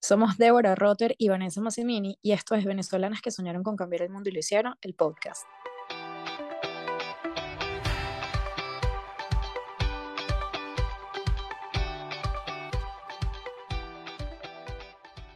Somos Débora Rotter y Vanessa Massimini y esto es Venezolanas que soñaron con cambiar el mundo y lo hicieron, el podcast.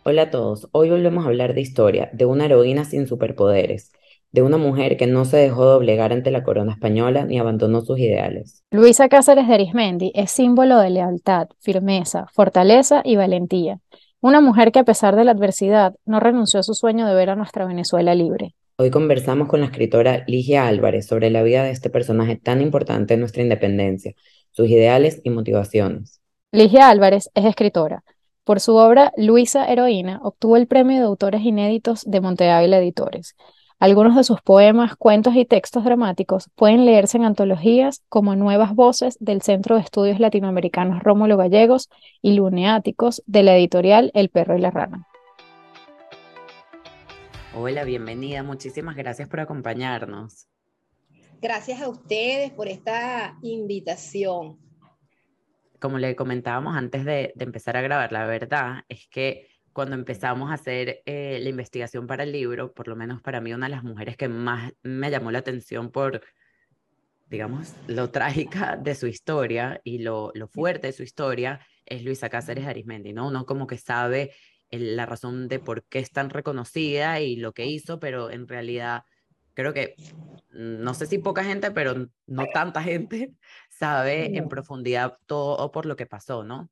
Hola a todos, hoy volvemos a hablar de historia, de una heroína sin superpoderes, de una mujer que no se dejó doblegar ante la corona española ni abandonó sus ideales. Luisa Cáceres de Arismendi es símbolo de lealtad, firmeza, fortaleza y valentía. Una mujer que a pesar de la adversidad no renunció a su sueño de ver a nuestra Venezuela libre. Hoy conversamos con la escritora Ligia Álvarez sobre la vida de este personaje tan importante en nuestra independencia, sus ideales y motivaciones. Ligia Álvarez es escritora. Por su obra Luisa Heroína obtuvo el premio de autores inéditos de Monte Ávila Editores. Algunos de sus poemas, cuentos y textos dramáticos pueden leerse en antologías como Nuevas Voces del Centro de Estudios Latinoamericanos Rómulo Gallegos y Luneáticos de la editorial El Perro y la Rana. Hola, bienvenida. Muchísimas gracias por acompañarnos. Gracias a ustedes por esta invitación como le comentábamos antes de, empezar a grabar, la verdad es que cuando empezamos a hacer eh, la investigación para el libro, por lo menos para mí una de las mujeres que más me llamó la atención por, digamos, lo trágica de su historia y lo, lo fuerte de su historia es Luisa Cáceres Arismendi, ¿no? Uno como que sabe la razón de por qué es tan reconocida y lo que hizo, pero en realidad creo que, no sé si poca gente, pero no tanta gente sabe en profundidad todo por lo que pasó, ¿no?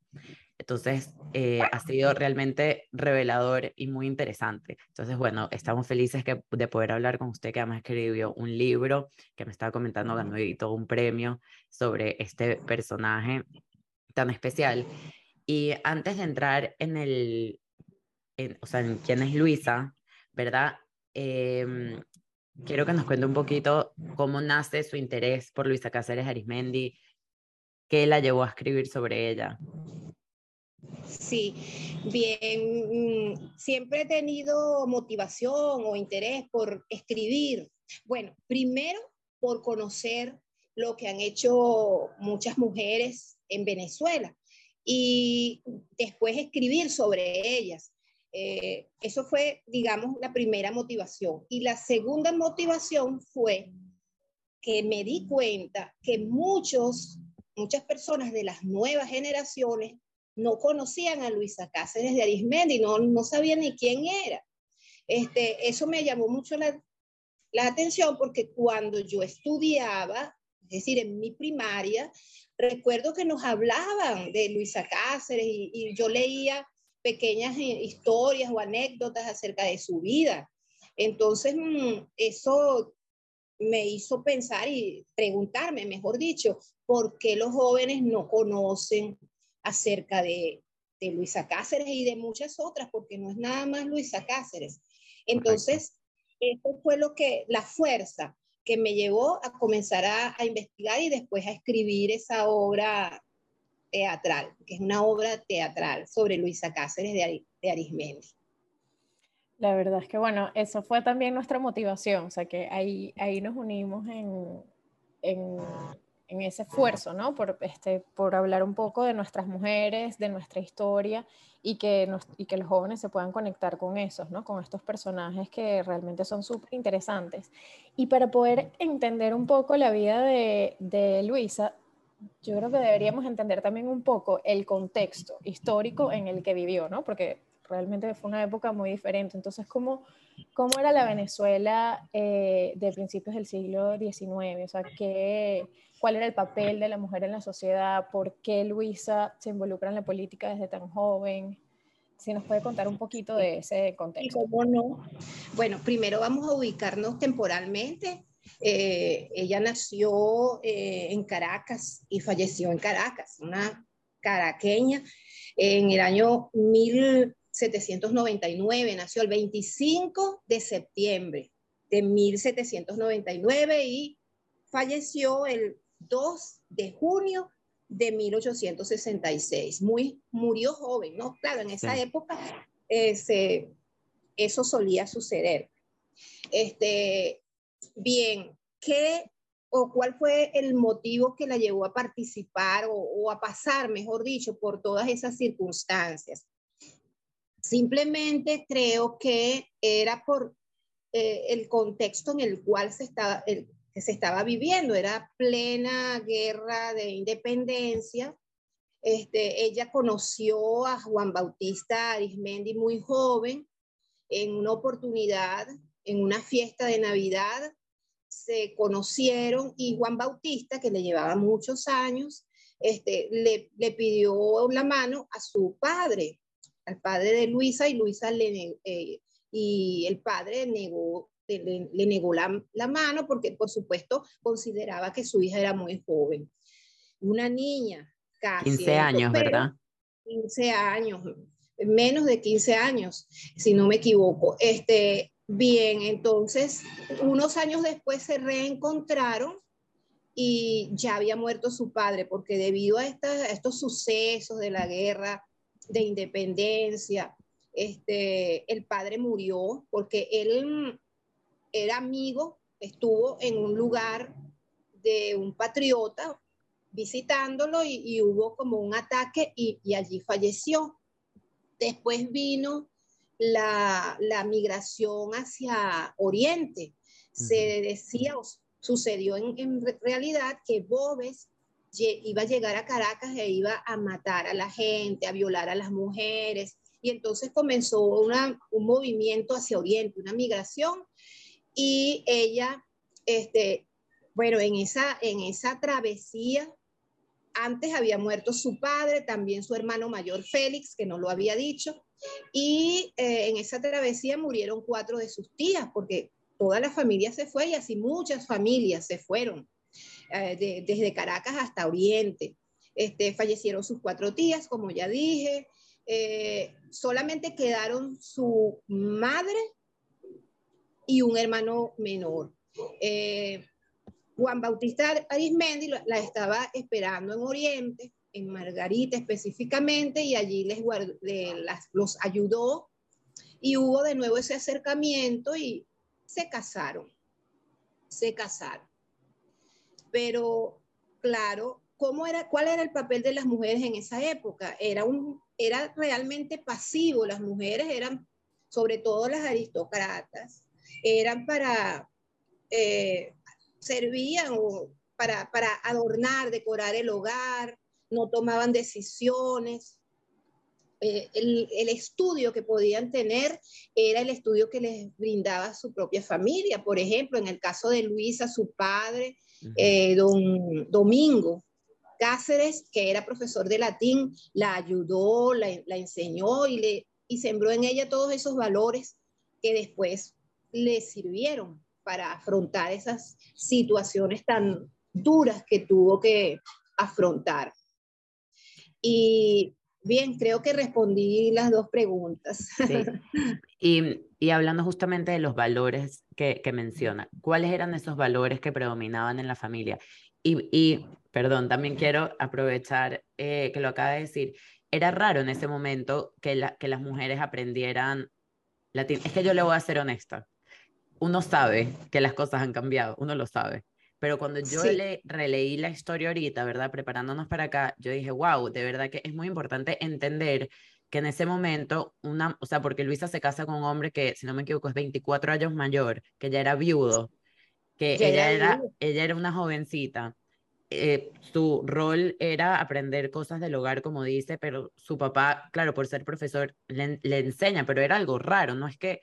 Entonces, eh, ha sido realmente revelador y muy interesante. Entonces, bueno, estamos felices que, de poder hablar con usted, que además escribió un libro que me estaba comentando, ganó todo un premio sobre este personaje tan especial. Y antes de entrar en el, o sea, en quién es Luisa, ¿verdad? Eh, quiero que nos cuente un poquito cómo nace su interés por Luisa Cáceres Arismendi, qué la llevó a escribir sobre ella. Sí, bien, mm, siempre he tenido motivación o interés por escribir. Bueno, primero por conocer lo que han hecho muchas mujeres en Venezuela y después escribir sobre ellas. Eh, eso fue, digamos, la primera motivación. Y la segunda motivación fue que me di cuenta que muchos, muchas personas de las nuevas generaciones no conocían a Luisa Cáceres de Arismendi, no, no sabían ni quién era. Este, eso me llamó mucho la, la atención porque cuando yo estudiaba, es decir, en mi primaria, recuerdo que nos hablaban de Luisa Cáceres y, y yo leía pequeñas eh, historias o anécdotas acerca de su vida. Entonces, mm, eso me hizo pensar y preguntarme, mejor dicho, por qué los jóvenes no conocen acerca de, de Luisa Cáceres y de muchas otras, porque no es nada más Luisa Cáceres. Entonces, eso fue lo que, la fuerza que me llevó a comenzar a, a investigar y después a escribir esa obra teatral, que es una obra teatral sobre Luisa Cáceres de, Arismendi. La verdad es que, bueno, eso fue también nuestra motivación, o sea, que ahí, ahí nos unimos en, en, en ese esfuerzo, ¿no? Por, este, por hablar un poco de nuestras mujeres, de nuestra historia y que, nos, y que los jóvenes se puedan conectar con esos, ¿no? Con estos personajes que realmente son súper interesantes. Y para poder entender un poco la vida de, de Luisa, yo creo que deberíamos entender también un poco el contexto histórico en el que vivió, ¿no? Porque realmente fue una época muy diferente. Entonces, ¿cómo, cómo era la Venezuela eh, de principios del siglo XIX? O sea, ¿qué, ¿cuál era el papel de la mujer en la sociedad? ¿Por qué Luisa se involucra en la política desde tan joven? Si nos puede contar un poquito de ese contexto. ¿Cómo no? Bueno, primero vamos a ubicarnos temporalmente eh, ella nació eh, en Caracas y falleció en Caracas, una caraqueña, en el año 1799, nació el 25 de septiembre de 1799 y falleció el 2 de junio de 1866. Muy, murió joven, ¿no? Claro, en esa época eh, eso solía suceder. Este, Bien, ¿qué o cuál fue el motivo que la llevó a participar o, a pasar, mejor dicho, por todas esas circunstancias? Simplemente creo que era por eh, el contexto en el cual se estaba, se estaba viviendo, era plena guerra de independencia. Este, ella conoció a Juan Bautista Arismendi muy joven en una oportunidad, en una fiesta de Navidad, se conocieron y Juan Bautista, que le llevaba muchos años, este, le pidió la mano a su padre, al padre de Luisa, y Luisa le, eh, y el padre negó, le, negó la, la, mano porque, por supuesto, consideraba que su hija era muy joven. Una niña, casi. 15 años, ¿verdad? 15 años, menos de 15 años, si no me equivoco. Este, bien, entonces, unos años después se reencontraron y ya había muerto su padre, porque debido a, a estos sucesos de la guerra de independencia, este, el padre murió porque él era amigo, estuvo en un lugar de un patriota visitándolo y, hubo como un ataque y, allí falleció. Después vino la, migración hacia Oriente. Se decía, o sucedió en, en realidad que Bobes iba a llegar a Caracas e iba a matar a la gente, a violar a las mujeres. Y entonces comenzó una, un movimiento hacia Oriente, una migración. Y ella, este, bueno, en esa, en esa travesía, antes había muerto su padre, también su hermano mayor Félix, que no lo había dicho. Y eh, en esa travesía murieron cuatro de sus tías, porque toda la familia se fue y así muchas familias se fueron. Eh, desde Caracas hasta Oriente. Este, fallecieron sus cuatro tías, como ya dije. Eh, solamente quedaron su madre y un hermano menor. Eh, Juan Bautista Arismendi la estaba esperando en Oriente, en Margarita específicamente, y allí les, los ayudó y hubo de nuevo ese acercamiento y se casaron. Se casaron pero claro, ¿cómo era, ¿cuál era el papel de las mujeres en esa época? Era, un, era realmente pasivo, las mujeres eran, sobre todo las aristócratas, eran para, eh, servían para, para adornar, decorar el hogar, no tomaban decisiones, eh, el, el, estudio que podían tener era el estudio que les brindaba su propia familia. Por ejemplo, en el caso de Luisa, su padre eh, don Domingo Cáceres, que era profesor de latín, la ayudó, la, enseñó y, le, y sembró en ella todos esos valores que después le sirvieron para afrontar esas situaciones tan duras que tuvo que afrontar. Y bien, creo que respondí las dos preguntas. Y, y, hablando justamente de los valores que, menciona, ¿cuáles eran esos valores que predominaban en la familia? Y, y perdón, también quiero aprovechar eh, que lo acaba de decir. Era raro en ese momento que, la, que las mujeres aprendieran latín. Es que yo le voy a ser honesta. Uno sabe que las cosas han cambiado, uno lo sabe. Pero cuando yo le releí la historia ahorita, ¿verdad? Preparándonos para acá, yo dije, wow, de verdad que es muy importante entender que en ese momento, una, o sea, porque Luisa se casa con un hombre que, si no me equivoco, es 24 años mayor, que ya era viudo, que ella era, ella era una jovencita. Eh, su rol era aprender cosas del hogar, como dice, pero su papá, claro, por ser profesor, le, le enseña, pero era algo raro, no es que,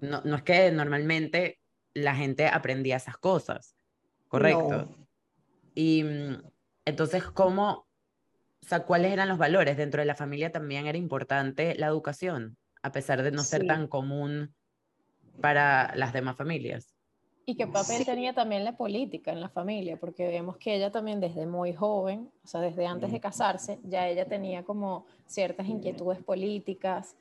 no, no es que normalmente la gente aprendía esas cosas, ¿correcto? Y mm, entonces, ¿cómo, o sea, ¿cuáles eran los valores? Dentro de la familia también era importante la educación, a pesar de no ser tan común para las demás familias. ¿Y qué papel tenía también la política en la familia? Porque vemos que ella también desde muy joven, o sea, desde antes de casarse, ya ella tenía como ciertas inquietudes políticas.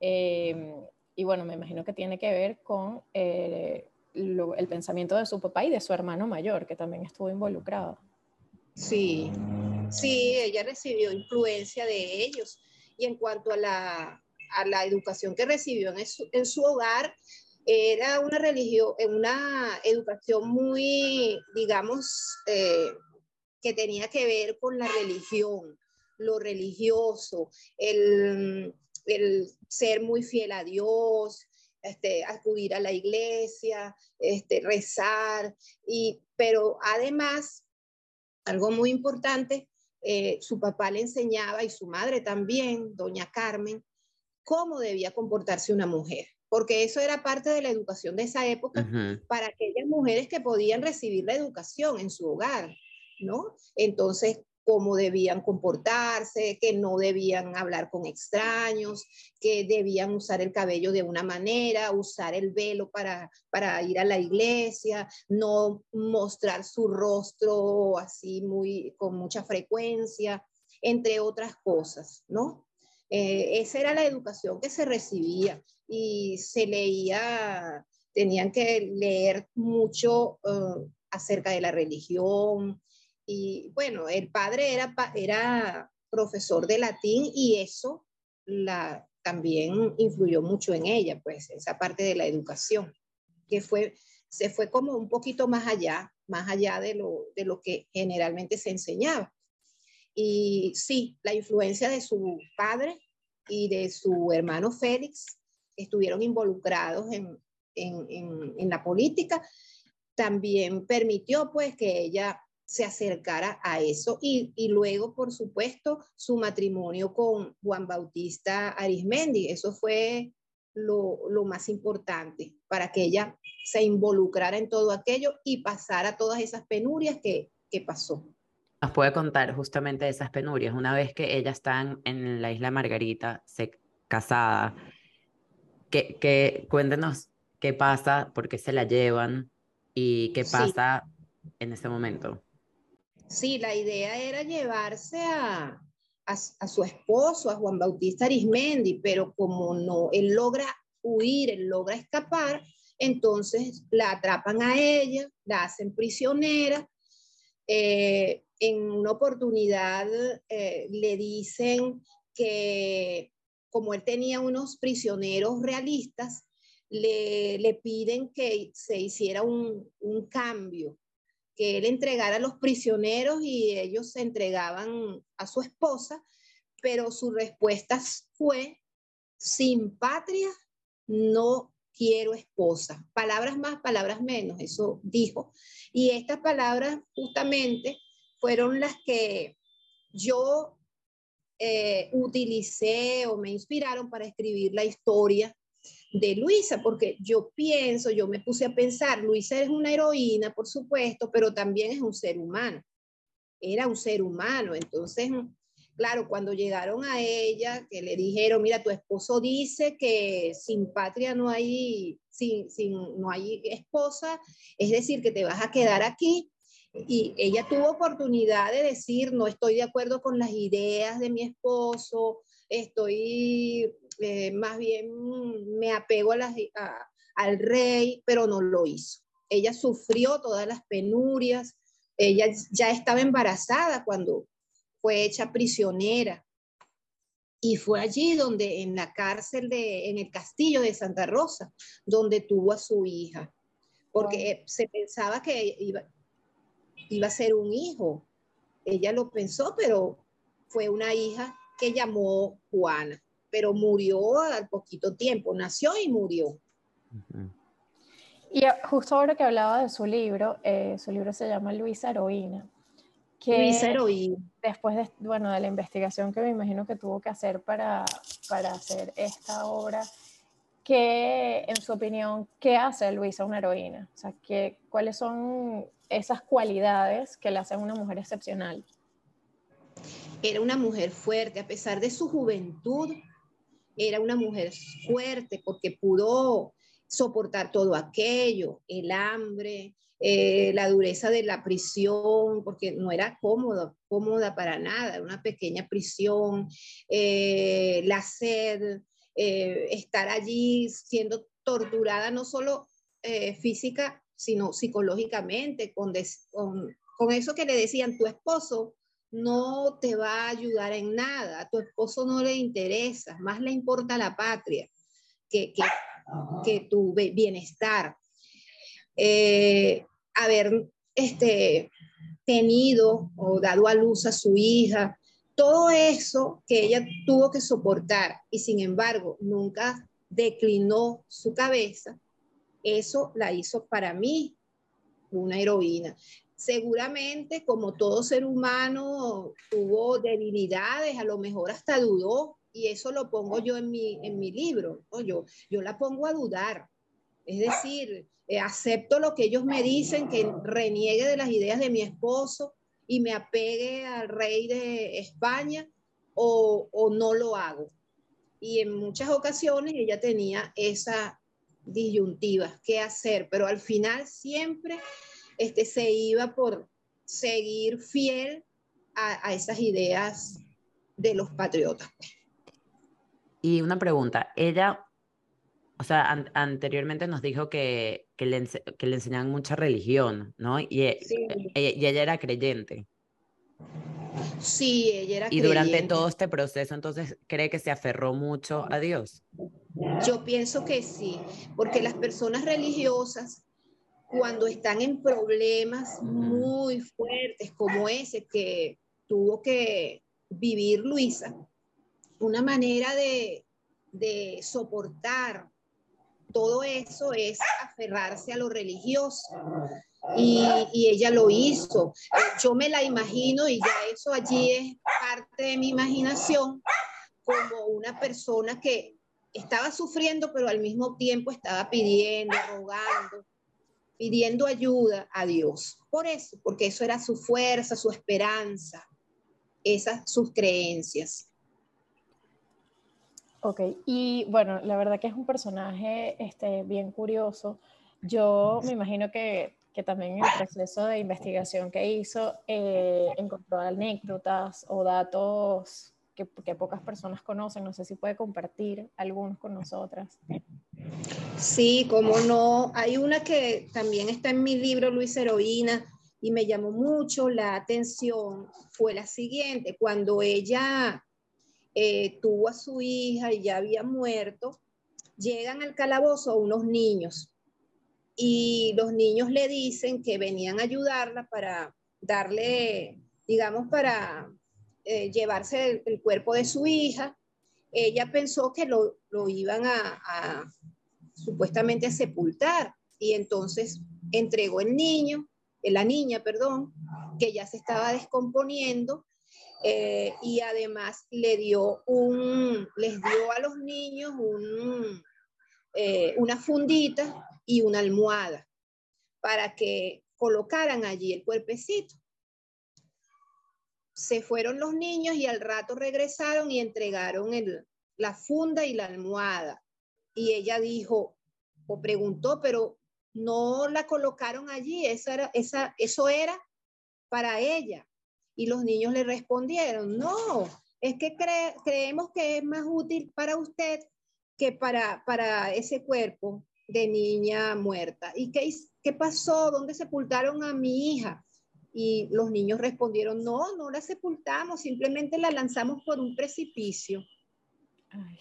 Em, y bueno, me imagino que tiene que ver con eh, el pensamiento de su papá y de su hermano mayor, que también estuvo involucrado. Sí, Sí, ella recibió influencia de ellos. Y en cuanto a la, a la educación que recibió en su, en su hogar, era una religión, una educación muy, digamos, eh, que tenía que ver con la religión, lo religioso, el, el ser muy fiel a Dios, este, acudir a la iglesia, este, rezar, y, pero además, algo muy importante, eh, su papá le enseñaba y su madre también, doña Carmen, cómo debía comportarse una mujer, porque eso era parte de la educación de esa época para aquellas mujeres que podían recibir la educación en su hogar, ¿no? Entonces, cómo debían comportarse, que no debían hablar con extraños, que debían usar el cabello de una manera, usar el velo para, para ir a la iglesia, no mostrar su rostro así muy con mucha frecuencia, entre otras cosas, ¿no? Eh, esa era la educación que se recibía y se leía, tenían que leer mucho eh, acerca de la religión, y bueno, el padre era, era profesor de latín y eso la, también influyó mucho en ella, pues esa parte de la educación, que fue, se fue como un poquito más allá, más allá de lo, de lo que generalmente se enseñaba. Y sí, la influencia de su padre y de su hermano Félix estuvieron involucrados en, en, en, en la política, también permitió pues que ella se acercara a eso y, luego, por supuesto, su matrimonio con Juan Bautista Arismendi. Eso fue lo, más importante para que ella se involucrara en todo aquello y pasara todas esas penurias que, pasó. Nos puede contar justamente de esas penurias. Una vez que ella está en la isla Margarita, se, casada, que, cuéntenos qué pasa, por qué se la llevan y qué pasa en ese momento. Sí, la idea era llevarse a, su esposo, a Juan Bautista Arismendi, pero como no, él logra huir, él logra escapar, entonces la atrapan a ella, la hacen prisionera. Eh, en una oportunidad eh, le dicen que como él tenía unos prisioneros realistas, le, piden que se hiciera un, un cambio que él entregara a los prisioneros y ellos se entregaban a su esposa, pero su respuesta fue, sin patria no quiero esposa. Palabras más, palabras menos, eso dijo. Y estas palabras justamente fueron las que yo eh, utilicé o me inspiraron para escribir la historia de Luisa, porque yo pienso, yo me puse a pensar, Luisa es una heroína, por supuesto, pero también es un ser humano. Era un ser humano, entonces, claro, cuando llegaron a ella, que le dijeron, mira, tu esposo dice que sin patria no hay, sin, sin, no hay esposa, es decir, que te vas a quedar aquí. Y ella tuvo oportunidad de decir, no estoy de acuerdo con las ideas de mi esposo, estoy eh, más bien me apego a al rey, pero no lo hizo. Ella sufrió todas las penurias, ella ya estaba embarazada cuando fue hecha prisionera. Y fue allí donde, en la cárcel de, en el castillo de Santa Rosa, donde tuvo a su hija, porque se pensaba que iba, iba a ser un hijo. Ella lo pensó, pero fue una hija que llamó Juana pero murió al poquito tiempo, nació y murió. Y justo ahora que hablaba de su libro, eh, su libro se llama Luisa Heroína. Que Luisa Heroína. Después de, bueno, de la investigación que me imagino que tuvo que hacer para, para hacer esta obra, ¿qué, en su opinión, qué hace Luisa una heroína? O sea, ¿qué, ¿cuáles son esas cualidades que le hacen una mujer excepcional? Era una mujer fuerte, a pesar de su juventud, era una mujer fuerte porque pudo soportar todo aquello, el hambre, eh, la dureza de la prisión, porque no era cómoda, cómoda para nada, una pequeña prisión, eh, la sed, eh, estar allí siendo torturada no solo física, sino psicológicamente, con, con, con eso que le decían, tu esposo no te va a ayudar en nada, a tu esposo no le interesa, más le importa la patria que, que, tu bienestar. Eh, haber este, tenido o dado a luz a su hija, todo eso que ella tuvo que soportar y sin embargo nunca declinó su cabeza, eso la hizo para mí una heroína. Seguramente, como todo ser humano, tuvo debilidades, a lo mejor hasta dudó, y eso lo pongo yo en mi, en mi libro, yo, yo la pongo a dudar. Es decir, eh, acepto lo que ellos me dicen, que reniegue de las ideas de mi esposo y me apegue al rey de España o, o no lo hago. Y en muchas ocasiones ella tenía esa disyuntiva, qué hacer, pero al final siempre este, se iba por seguir fiel a, a esas ideas de los patriotas. Y una pregunta, ella, o sea, anteriormente nos dijo que, que, le, que le enseñaban mucha religión, ¿no? Y, e, e, y, ella era creyente. Sí, ella era Y durante todo este proceso, entonces, ¿cree que se aferró mucho a Dios? Yo pienso que sí, porque las personas religiosas, cuando están en problemas muy fuertes como ese que tuvo que vivir Luisa, una manera de, soportar todo eso es aferrarse a lo religioso. Y, ella lo hizo. Yo me la imagino y ya eso allí es parte de mi imaginación como una persona que estaba sufriendo, pero al mismo tiempo estaba pidiendo, rogando, pidiendo ayuda a Dios. Por eso, porque eso era su fuerza, su esperanza, esas sus creencias. Ok, y bueno, la verdad que es un personaje este, bien curioso. Yo me imagino que, que también en el proceso de investigación que hizo eh, encontró anécdotas o datos que, pocas personas conocen. No sé si puede compartir algunos con nosotras. Sí, como no. Hay una que también está en mi libro, Luis Heroína, y me llamó mucho la atención. Fue la siguiente, cuando ella eh, tuvo a su hija y ya había muerto, llegan al calabozo unos niños y los niños le dicen que venían a ayudarla para darle, digamos, para eh, llevarse el, cuerpo de su hija. Ella pensó que lo, iban a, supuestamente a sepultar y entonces entregó el niño, la niña, perdón, que ya se estaba descomponiendo eh, y además le dio un, les dio a los niños un, eh, una fundita y una almohada para que colocaran allí el cuerpecito. Se fueron los niños y al rato regresaron y entregaron el, la funda y la almohada. Y ella dijo o preguntó, pero no la colocaron allí, esa esa, eso era para ella. Y los niños le respondieron, no, es que creemos que es más útil para usted que para, para ese cuerpo de niña muerta. ¿Y qué, qué pasó? ¿Dónde sepultaron a mi hija? Y los niños respondieron, no, no la sepultamos, simplemente la lanzamos por un precipicio.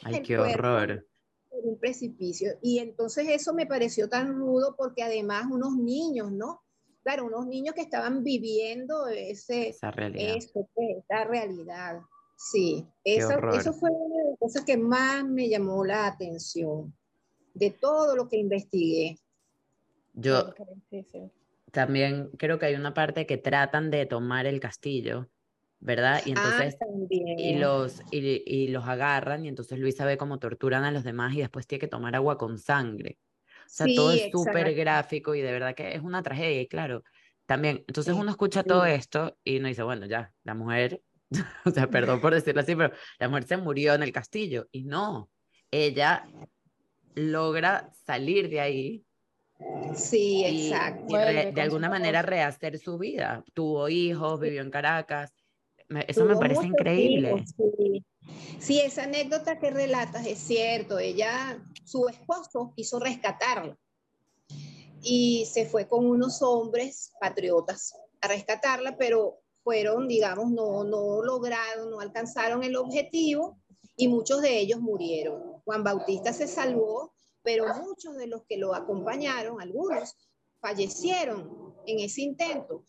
Ay, qué horror. Por un precipicio. Y entonces eso me pareció tan rudo porque además unos niños, ¿no? claro, unos niños que estaban viviendo ese, esa realidad. Eso, pues, esa realidad. Sí, eso, eso fue una de las cosas que más me llamó la atención de todo lo que investigué. Yo también creo que hay una parte que tratan de tomar el castillo, ¿verdad? Y ah, entonces y los y, y, los agarran y entonces Luisa ve cómo torturan a los demás y después tiene que tomar agua con sangre. O sea, todo es súper gráfico y de verdad que es una tragedia. Y claro, también, entonces uno escucha todo esto y uno dice, bueno, ya, la mujer, o sea, perdón por decirlo así, pero la mujer se murió en el castillo. Y no, ella logra salir de ahí. Sí, exacto. Y de alguna manera rehacer su vida. Tuvo hijos, vivió en Caracas. Eso me parece increíble. sí. Sí, esa anécdota que relatas es cierto. Ella, su esposo quiso rescatarla y se fue con unos hombres patriotas a rescatarla, pero fueron, digamos, no, no lograron, no alcanzaron el objetivo y muchos de ellos murieron. Juan Bautista se salvó, pero muchos de los que lo acompañaron, algunos, fallecieron en ese intento.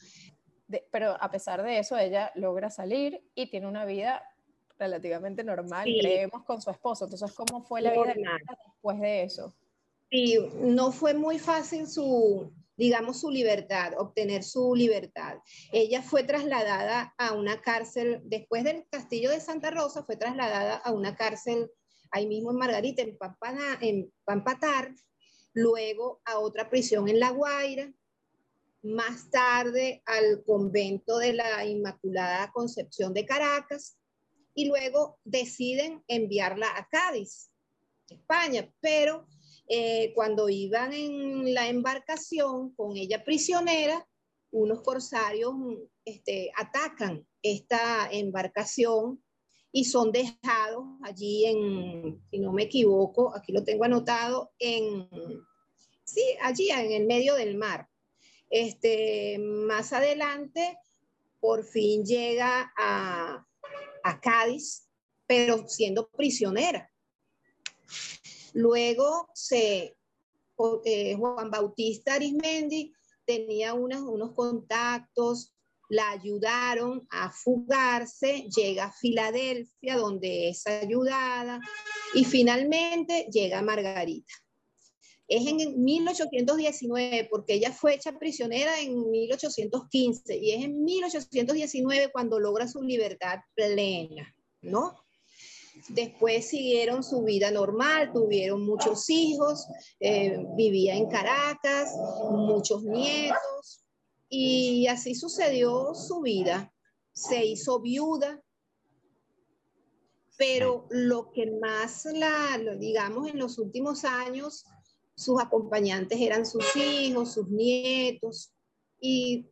pero a pesar de eso, ella logra salir y tiene una vida relativamente normal, creemos, con su esposo. Entonces, ¿cómo fue la vida después de eso? Sí, no fue muy fácil su, digamos, su libertad, obtener su libertad. Ella fue trasladada a una cárcel, después del castillo de Santa Rosa, fue trasladada a una cárcel ahí mismo en Margarita, en, en Pampatar, luego a otra prisión en La Guaira, más tarde al convento de la Inmaculada Concepción de Caracas y luego deciden enviarla a Cádiz, España, pero eh, cuando iban en la embarcación con ella prisionera, unos corsarios este, atacan esta embarcación y son dejados allí en, si no me equivoco, aquí lo tengo anotado, en, sí, allí en el medio del mar. Este, más adelante, por fin llega a, a Cádiz, pero siendo prisionera. Luego se, eh, Juan Bautista Arismendi tenía unos contactos, la ayudaron a fugarse, llega a Filadelfia donde es ayudada y finalmente llega Margarita. Es en 1819 porque ella fue hecha prisionera en 1815 y es en 1819 cuando logra su libertad plena, ¿no? Después siguieron su vida normal, tuvieron muchos hijos, eh, vivía en Caracas, muchos nietos, y así sucedió su vida. Se hizo viuda, pero lo que más la, digamos, en los últimos años, sus acompañantes eran sus hijos, sus nietos, y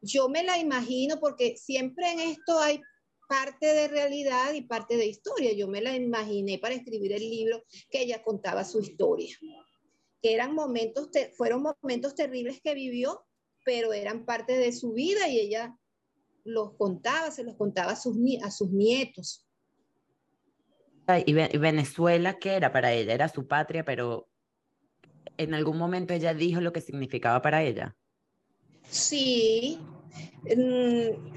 yo me la imagino porque siempre en esto hay parte de realidad y parte de historia. Yo me la imaginé para escribir el libro que ella contaba su historia, que eran momentos, fueron momentos terribles que vivió, pero eran parte de su vida y ella los contaba, se los contaba a sus, a sus nietos. ¿Y Venezuela qué era para ella? Era su patria, pero en algún momento ella dijo lo que significaba para ella. Sí,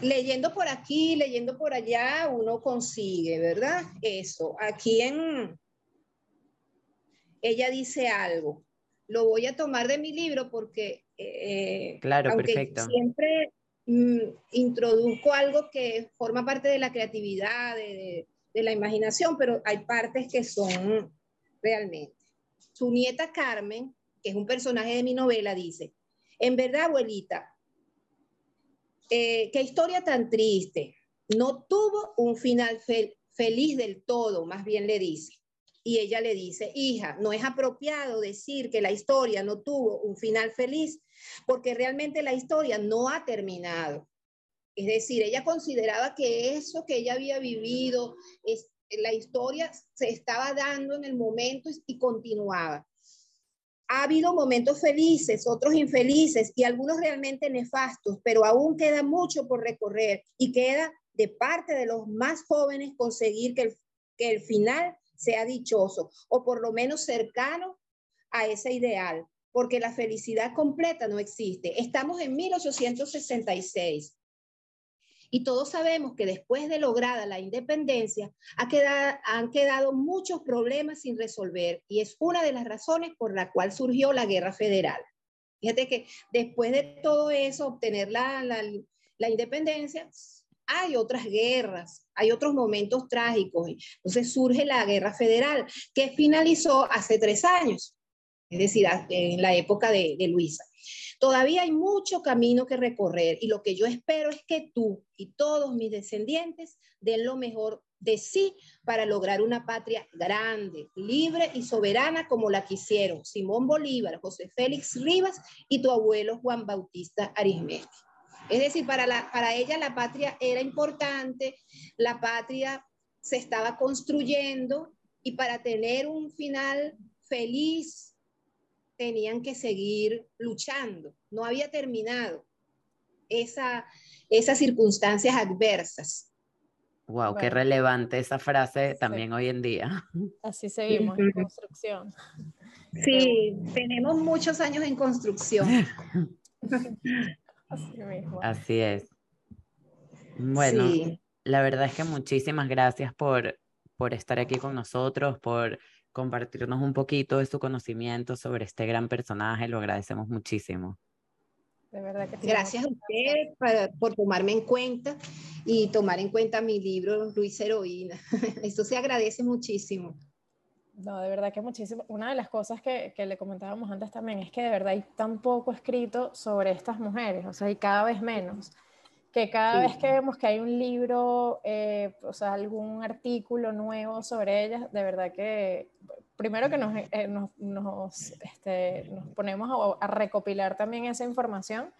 leyendo por aquí, leyendo por allá, uno consigue, ¿verdad? Eso. Aquí en... Ella dice algo. Lo voy a tomar de mi libro porque... Eh, claro, perfecto. Siempre mm, introduzco algo que forma parte de la creatividad, de, de la imaginación, pero hay partes que son realmente. Su nieta Carmen, que es un personaje de mi novela, dice, en verdad, abuelita, eh, qué historia tan triste. No tuvo un final feliz del todo, más bien le dice. Y ella le dice, hija, no es apropiado decir que la historia no tuvo un final feliz, porque realmente la historia no ha terminado. Es decir, ella consideraba que eso que ella había vivido, es, la historia se estaba dando en el momento y continuaba ha habido momentos felices, otros infelices y algunos realmente nefastos, pero aún queda mucho por recorrer y queda de parte de los más jóvenes conseguir que el, que el final sea dichoso o por lo menos cercano a ese ideal, porque la felicidad completa no existe. Estamos en 1866 y todos sabemos que después de lograda la independencia, han quedado muchos problemas sin resolver y es una de las razones por la cual surgió la guerra federal. Fíjate que después de todo eso, obtener la, la independencia, hay otras guerras, hay otros momentos trágicos. Entonces surge la guerra federal, que finalizó hace tres años, es decir, en la época de, Luisa. Todavía hay mucho camino que recorrer y lo que yo espero es que tú y todos mis descendientes den lo mejor de sí para lograr una patria grande, libre y soberana como la quisieron Simón Bolívar, José Félix Rivas y tu abuelo Juan Bautista Arismendi. Es decir, para, la, para ella la patria era importante, la patria se estaba construyendo y para tener un final feliz, tenían que seguir luchando. No había terminado esa, esas circunstancias adversas. Wow, qué relevante esa frase también hoy en día. Así seguimos en construcción. Sí, tenemos muchos años en construcción. Así mismo. Así es. Bueno, la verdad es que muchísimas gracias por, por estar aquí con nosotros, por compartirnos un poquito de su conocimiento sobre este gran personaje. Lo agradecemos muchísimo. De verdad que Gracias a usted por tomarme en cuenta y tomar en cuenta mi libro Luis Heroína. Eso se agradece muchísimo. No, de verdad que muchísimo. Una de las cosas que, que, le comentábamos antes también es que de verdad hay tan poco escrito sobre estas mujeres, o sea, hay cada vez menos, que cada vez que vemos que hay un libro, eh, o sea, algún artículo nuevo sobre ellas, de verdad que primero que nos, eh, nos, nos, este, nos ponemos a, recopilar también esa información,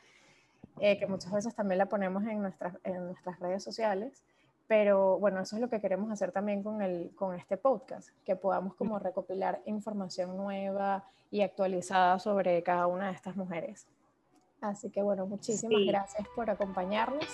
eh, que muchas veces también la ponemos en nuestras, en nuestras redes sociales. Pero bueno, eso es lo que queremos hacer también con, el, con este podcast, que podamos como recopilar información nueva y actualizada sobre cada una de estas mujeres. Así que bueno, muchísimas gracias por acompañarnos.